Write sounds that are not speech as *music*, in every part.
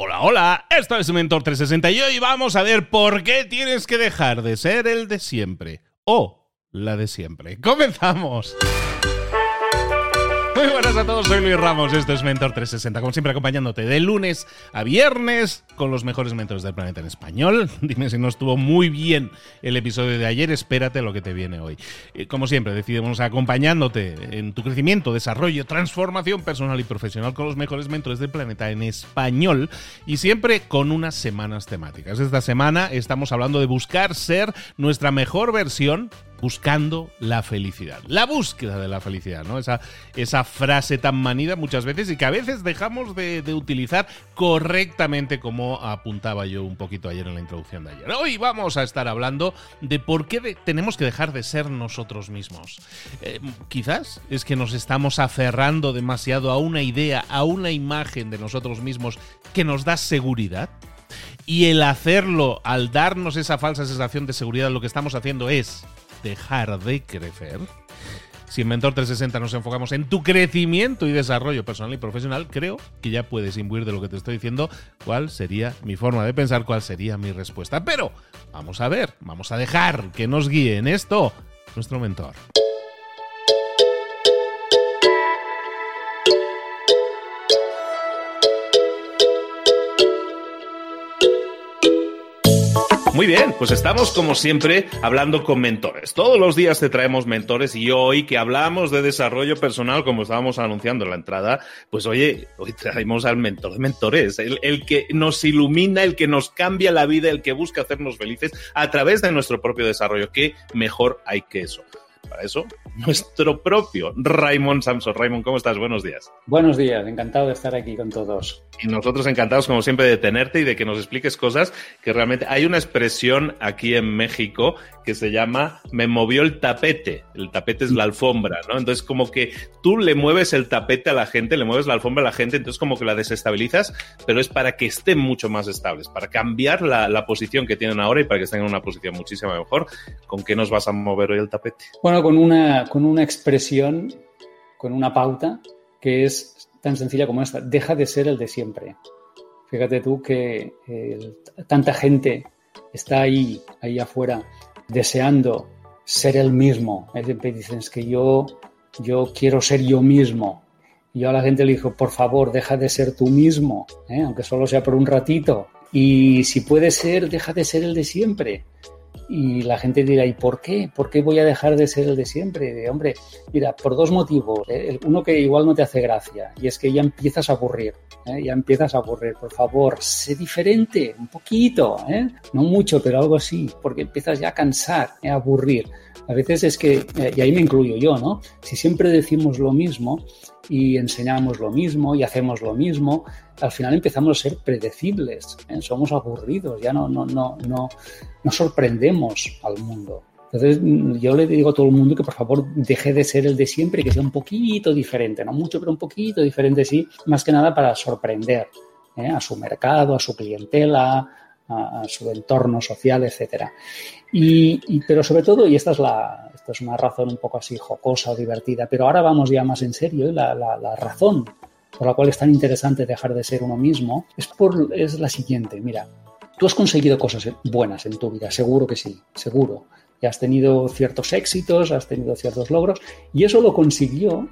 Hola, hola, esto es Mentor 360 y hoy vamos a ver por qué tienes que dejar de ser el de siempre o la de siempre. ¡Comenzamos! Muy buenas a todos, soy Luis Ramos, esto es Mentor 360, como siempre acompañándote de lunes a viernes con los mejores mentores del planeta en español. *laughs* Dime si no estuvo muy bien el episodio de ayer, espérate lo que te viene hoy. Eh, como siempre, decidimos acompañándote en tu crecimiento, desarrollo, transformación personal y profesional con los mejores mentores del planeta en español y siempre con unas semanas temáticas. Esta semana estamos hablando de buscar ser nuestra mejor versión buscando la felicidad. La búsqueda de la felicidad, ¿no? Esa, esa frase tan manida muchas veces y que a veces dejamos de, utilizar correctamente como apuntaba yo un poquito ayer en la introducción de ayer. Hoy vamos a estar hablando de por qué tenemos que dejar de ser nosotros mismos. Eh, quizás es que nos estamos aferrando demasiado a una idea, a una imagen de nosotros mismos que nos da seguridad. Y el hacerlo, al darnos esa falsa sensación de seguridad, lo que estamos haciendo es dejar de crecer. Si en Mentor 360 nos enfocamos en tu crecimiento y desarrollo personal y profesional, creo que ya puedes imbuir de lo que te estoy diciendo cuál sería mi forma de pensar, cuál sería mi respuesta. Pero vamos a ver, vamos a dejar que nos guíe en esto nuestro mentor. Muy bien, pues estamos como siempre hablando con mentores. Todos los días te traemos mentores y hoy que hablamos de desarrollo personal, como estábamos anunciando en la entrada, pues oye, hoy traemos al mentor de mentores, el, el que nos ilumina, el que nos cambia la vida, el que busca hacernos felices a través de nuestro propio desarrollo. ¿Qué mejor hay que eso? Para eso, nuestro propio Raymond Samson. Raymond, ¿cómo estás? Buenos días. Buenos días, encantado de estar aquí con todos. Y nosotros encantados, como siempre, de tenerte y de que nos expliques cosas que realmente hay una expresión aquí en México que se llama me movió el tapete. El tapete es la alfombra, ¿no? Entonces, como que tú le mueves el tapete a la gente, le mueves la alfombra a la gente, entonces como que la desestabilizas, pero es para que estén mucho más estables, para cambiar la, la posición que tienen ahora y para que estén en una posición muchísimo mejor. ¿Con qué nos vas a mover hoy el tapete? Bueno, con una, con una expresión, con una pauta que es tan sencilla como esta. Deja de ser el de siempre. Fíjate tú que tanta gente está ahí, ahí afuera, deseando ser el mismo. Dicen, es que yo, yo quiero ser yo mismo. Y yo a la gente le digo, por favor, deja de ser tú mismo, ¿eh? aunque solo sea por un ratito. Y si puede ser, deja de ser el de siempre. Y la gente dirá, ¿y por qué? ¿Por qué voy a dejar de ser el de siempre? hombre, mira, por dos motivos. ¿eh? Uno que igual no te hace gracia, y es que ya empiezas a aburrir. ¿eh? Ya empiezas a aburrir. Por favor, sé diferente, un poquito, ¿eh? no mucho, pero algo así, porque empiezas ya a cansar, a aburrir. A veces es que, y ahí me incluyo yo, ¿no? Si siempre decimos lo mismo, y enseñamos lo mismo y hacemos lo mismo, al final empezamos a ser predecibles, ¿eh? somos aburridos, ya no, no, no, no, no sorprendemos al mundo. Entonces, yo le digo a todo el mundo que por favor deje de ser el de siempre y que sea un poquito diferente, no mucho, pero un poquito diferente, sí, más que nada para sorprender ¿eh? a su mercado, a su clientela, a, su entorno social, etcétera. Y, pero sobre todo, y esta es la, esta es una razón un poco así jocosa o divertida, pero ahora vamos ya más en serio, la, la, razón por la cual es tan interesante dejar de ser uno mismo es, por, es la siguiente, mira, tú has conseguido cosas buenas en tu vida, seguro que sí, seguro. Y has tenido ciertos éxitos, has tenido ciertos logros, y eso lo consiguió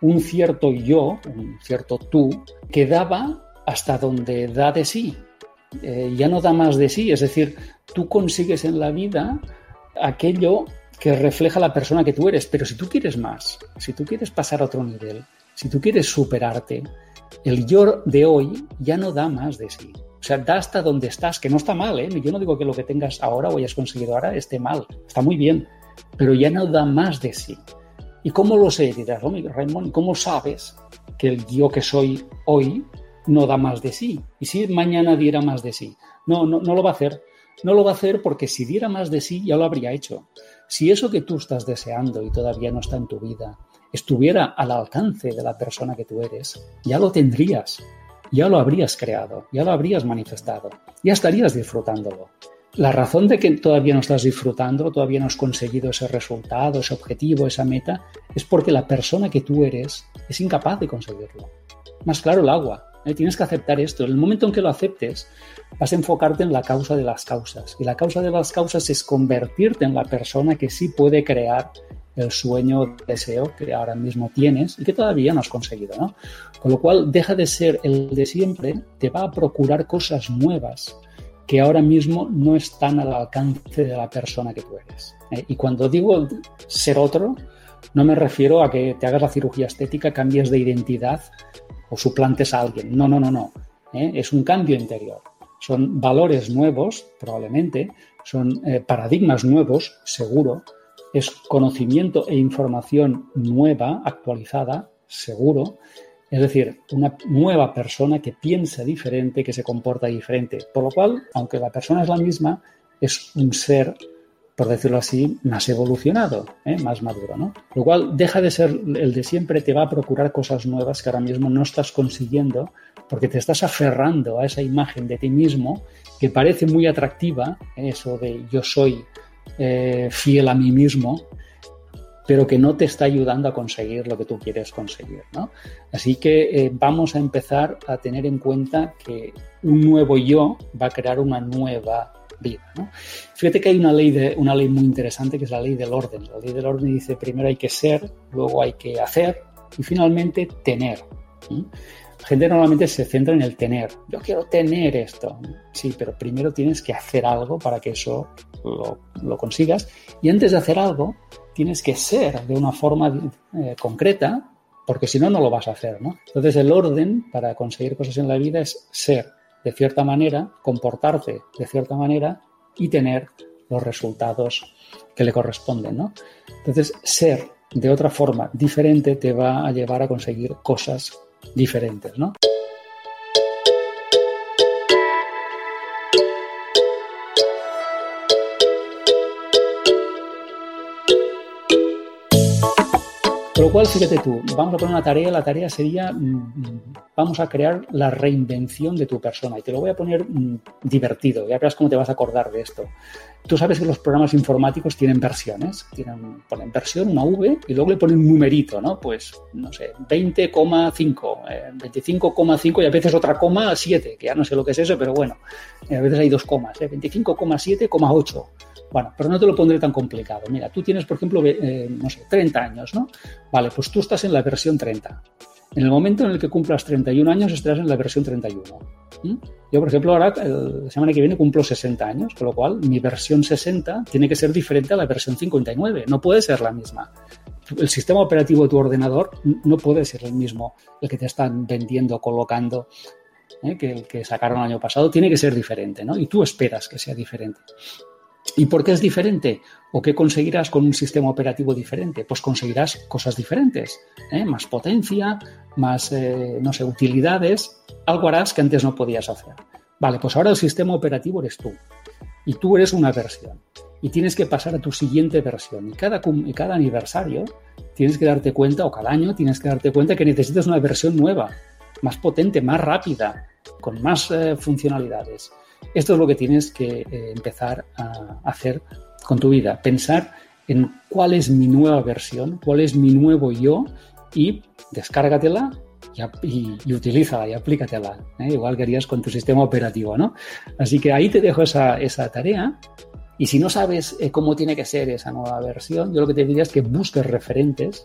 un cierto yo, un cierto tú, que daba hasta donde da de sí, eh, ya no da más de sí. Es decir, tú consigues en la vida aquello que refleja la persona que tú eres. Pero si tú quieres más, si tú quieres pasar a otro nivel, si tú quieres superarte, el yo de hoy ya no da más de sí. O sea, da hasta donde estás, que no está mal, ¿eh? Yo no digo que lo que tengas ahora o hayas conseguido ahora esté mal, está muy bien, pero ya no da más de sí. ¿Y cómo lo sé? Dirás, oh, Raymond, ¿cómo sabes que el yo que soy hoy no da más de sí. ¿Y si mañana diera más de sí? No, no, no lo va a hacer. No lo va a hacer porque si diera más de sí ya lo habría hecho. Si eso que tú estás deseando y todavía no está en tu vida estuviera al alcance de la persona que tú eres, ya lo tendrías, ya lo habrías creado, ya lo habrías manifestado, ya estarías disfrutándolo. La razón de que todavía no estás disfrutando, todavía no has conseguido ese resultado, ese objetivo, esa meta, es porque la persona que tú eres es incapaz de conseguirlo. Más claro el agua. ¿Eh? Tienes que aceptar esto. En el momento en que lo aceptes, vas a enfocarte en la causa de las causas. Y la causa de las causas es convertirte en la persona que sí puede crear el sueño, deseo que ahora mismo tienes y que todavía no has conseguido, ¿no? Con lo cual, deja de ser el de siempre, te va a procurar cosas nuevas que ahora mismo no están al alcance de la persona que tú eres. ¿eh? Y cuando digo ser otro, no me refiero a que te hagas la cirugía estética, cambies de identidad o suplantes a alguien. No, no, no, no. ¿eh? Es un cambio interior. Son valores nuevos, probablemente, son eh, paradigmas nuevos, seguro. Es conocimiento e información nueva, actualizada, seguro. Es decir, una nueva persona que piensa diferente, que se comporta diferente. Por lo cual, aunque la persona es la misma, es un ser por decirlo así, más evolucionado, ¿eh? más maduro. ¿no? Lo cual deja de ser el de siempre, te va a procurar cosas nuevas que ahora mismo no estás consiguiendo porque te estás aferrando a esa imagen de ti mismo que parece muy atractiva, eso de yo soy eh, fiel a mí mismo, pero que no te está ayudando a conseguir lo que tú quieres conseguir. ¿no? Así que eh, vamos a empezar a tener en cuenta que un nuevo yo va a crear una nueva vida. Fíjate que hay una ley, de, una ley muy interesante que es la ley del orden. La ley del orden dice primero hay que ser, luego hay que hacer y finalmente tener. La gente normalmente se centra en el tener. Yo quiero tener esto. Sí, pero primero tienes que hacer algo para que eso lo, consigas. Y antes de hacer algo, tienes que ser de una forma eh, concreta, porque si no, no lo vas a hacer. Entonces, el orden para conseguir cosas en la vida es ser de cierta manera, comportarte de cierta manera y tener los resultados que le corresponden, ¿no? Entonces, ser de otra forma diferente te va a llevar a conseguir cosas diferentes, ¿no? Con lo cual, fíjate tú, vamos a poner una tarea, la tarea sería, mm, mm, vamos a crear la reinvención de tu persona y te lo voy a poner mm, divertido, ya verás cómo te vas a acordar de esto. Tú sabes que los programas informáticos tienen versiones, tienen, ponen versión, una V, y luego le ponen un numerito, ¿no? Pues, no sé, 20,5, 25,5 eh, y a veces otra coma 7, que ya no sé lo que es eso, pero bueno, eh, a veces hay dos comas, ¿eh? 25,7,8. Bueno, pero no te lo pondré tan complicado. Mira, tú tienes, por ejemplo, eh, no sé, 30 años, ¿no? Vale, pues tú estás en la versión 30. En el momento en el que cumplas 31 años estarás en la versión 31. Yo, por ejemplo, ahora, la semana que viene, cumplo 60 años, con lo cual mi versión 60 tiene que ser diferente a la versión 59. No puede ser la misma. El sistema operativo de tu ordenador no puede ser el mismo, el que te están vendiendo, colocando, ¿eh? que el que sacaron el año pasado. Tiene que ser diferente, ¿no? Y tú esperas que sea diferente. ¿Y por qué es diferente? ¿O qué conseguirás con un sistema operativo diferente? Pues conseguirás cosas diferentes, ¿eh? más potencia, más, eh, no sé, utilidades, algo harás que antes no podías hacer. Vale, pues ahora el sistema operativo eres tú. Y tú eres una versión. Y tienes que pasar a tu siguiente versión. Y cada, y cada aniversario tienes que darte cuenta, o cada año tienes que darte cuenta que necesitas una versión nueva, más potente, más rápida, con más eh, funcionalidades. Esto es lo que tienes que eh, empezar a hacer con tu vida, pensar en cuál es mi nueva versión, cuál es mi nuevo yo y descárgatela y, y, utilízala y aplícatela, ¿eh? igual que harías con tu sistema operativo, ¿no? Así que ahí te dejo esa, tarea y si no sabes eh, cómo tiene que ser esa nueva versión, yo lo que te diría es que busques referentes,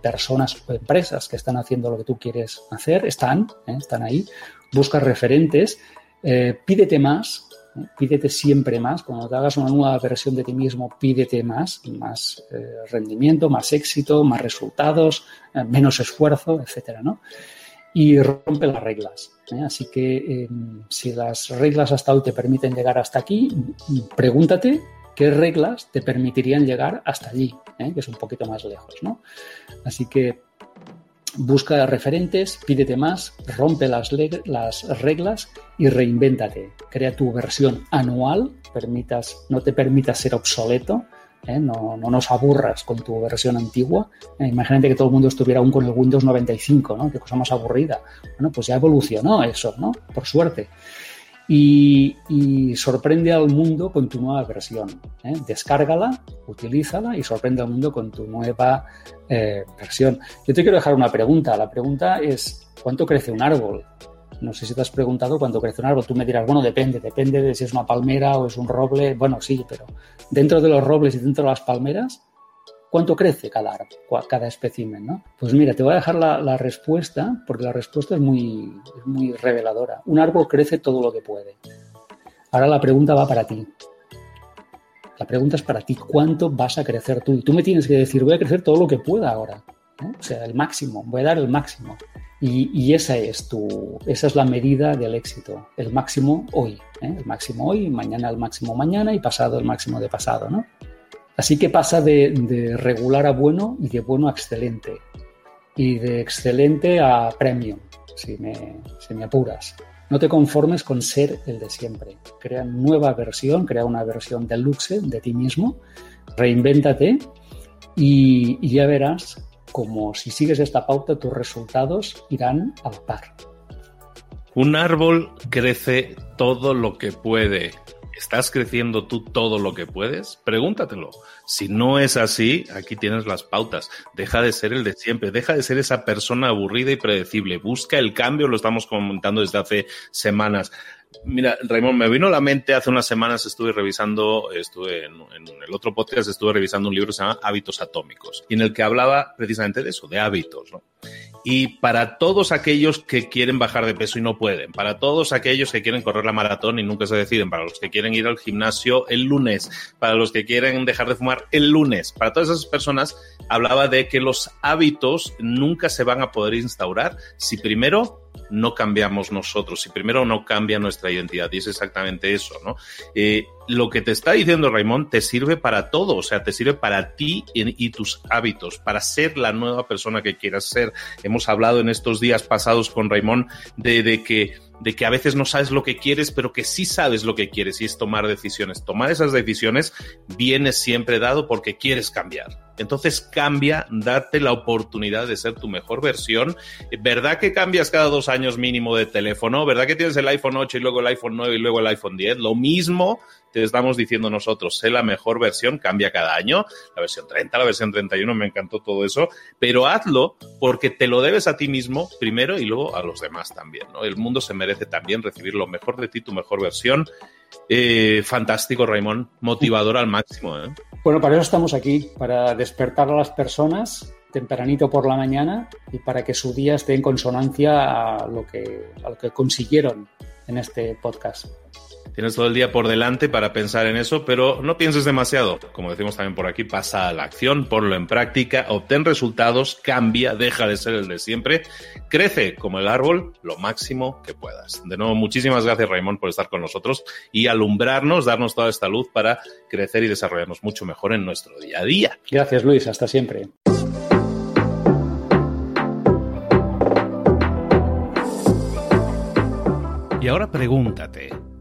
personas o empresas que están haciendo lo que tú quieres hacer, están, están ahí, busca referentes eh, pídete más, ¿eh? pídete siempre más. Cuando te hagas una nueva versión de ti mismo, pídete más, más eh, rendimiento, más éxito, más resultados, menos esfuerzo, etcétera, ¿no? Y rompe las reglas. Así que em, si las reglas hasta hoy te permiten llegar hasta aquí, pregúntate qué reglas te permitirían llegar hasta allí, que es un poquito más lejos, ¿no? Así que busca referentes, pídete más, rompe las, las reglas y reinvéntate. Crea tu versión anual, permitas, no te permitas ser obsoleto, ¿eh? no, nos aburras con tu versión antigua. Eh, imagínate que todo el mundo estuviera aún con el Windows 95, ¿no? Qué cosa más aburrida. Bueno, pues ya evolucionó eso, ¿no? Por suerte y, sorprende al mundo con tu nueva versión. ¿eh? Descárgala, utilízala y sorprende al mundo con tu nueva versión. Yo te quiero dejar una pregunta. La pregunta es, ¿cuánto crece un árbol? No sé si te has preguntado cuánto crece un árbol. Tú me dirás, bueno, depende, depende de si es una palmera o es un roble. Bueno, sí, pero dentro de los robles y dentro de las palmeras, ¿cuánto crece cada árbol, cada espécimen? ¿no? Pues mira, te voy a dejar la, respuesta, porque la respuesta es muy, muy reveladora. Un árbol crece todo lo que puede. Ahora la pregunta va para ti. La pregunta es para ti, ¿cuánto vas a crecer tú? Y tú me tienes que decir, voy a crecer todo lo que pueda ahora. O sea, el máximo, voy a dar el máximo. Y, esa es tu, esa es la medida del éxito, el máximo hoy, ¿eh? el máximo hoy, mañana el máximo mañana y pasado el máximo de pasado, ¿no? Así que pasa de, regular a bueno y de bueno a excelente y de excelente a premium, si me, si me apuras. No te conformes con ser el de siempre. Crea nueva versión, crea una versión deluxe de ti mismo, reinvéntate y, y ya verás como si sigues esta pauta, tus resultados irán a par. Un árbol crece todo lo que puede. ¿Estás creciendo tú todo lo que puedes? Pregúntatelo. Si no es así, aquí tienes las pautas. Deja de ser el de siempre, deja de ser esa persona aburrida y predecible. Busca el cambio, lo estamos comentando desde hace semanas. Mira, Raymond, me vino a la mente hace unas semanas, estuve revisando, estuve en, el otro podcast, estuve revisando un libro que se llama Hábitos Atómicos, y en el que hablaba precisamente de eso, de hábitos, ¿no? Y para todos aquellos que quieren bajar de peso y no pueden, para todos aquellos que quieren correr la maratón y nunca se deciden, para los que quieren ir al gimnasio el lunes, para los que quieren dejar de fumar el lunes, para todas esas personas, hablaba de que los hábitos nunca se van a poder instaurar si primero no cambiamos nosotros, si primero no cambia nuestra identidad. Y es exactamente eso, ¿no? Eh, lo que te está diciendo Raymond te sirve para todo, o sea, te sirve para ti y, tus hábitos, para ser la nueva persona que quieras ser. Hemos hablado en estos días pasados con Raymond de, de que de que a veces no sabes lo que quieres, pero que sí sabes lo que quieres y es tomar decisiones. Tomar esas decisiones viene siempre dado porque quieres cambiar. Entonces cambia, date la oportunidad de ser tu mejor versión. ¿Verdad que cambias cada dos años mínimo de teléfono? ¿Verdad que tienes el iPhone 8 y luego el iPhone 9 y luego el iPhone 10? Lo mismo te estamos diciendo nosotros, sé la mejor versión, cambia cada año, la versión 30, la versión 31, me encantó todo eso, pero hazlo porque te lo debes a ti mismo primero y luego a los demás también, ¿no? El mundo se merece también recibir lo mejor de ti, tu mejor versión. Eh, fantástico, Raymond, motivador al máximo. ¿eh? Bueno, para eso estamos aquí, para despertar a las personas tempranito por la mañana y para que su día esté en consonancia a lo que, a lo que consiguieron en este podcast. Tienes todo el día por delante para pensar en eso, pero no pienses demasiado. Como decimos también por aquí, pasa a la acción, ponlo en práctica, obtén resultados, cambia, deja de ser el de siempre, crece como el árbol lo máximo que puedas. De nuevo, muchísimas gracias Raymond por estar con nosotros y alumbrarnos, darnos toda esta luz para crecer y desarrollarnos mucho mejor en nuestro día a día. Gracias Luis, hasta siempre. Y ahora pregúntate.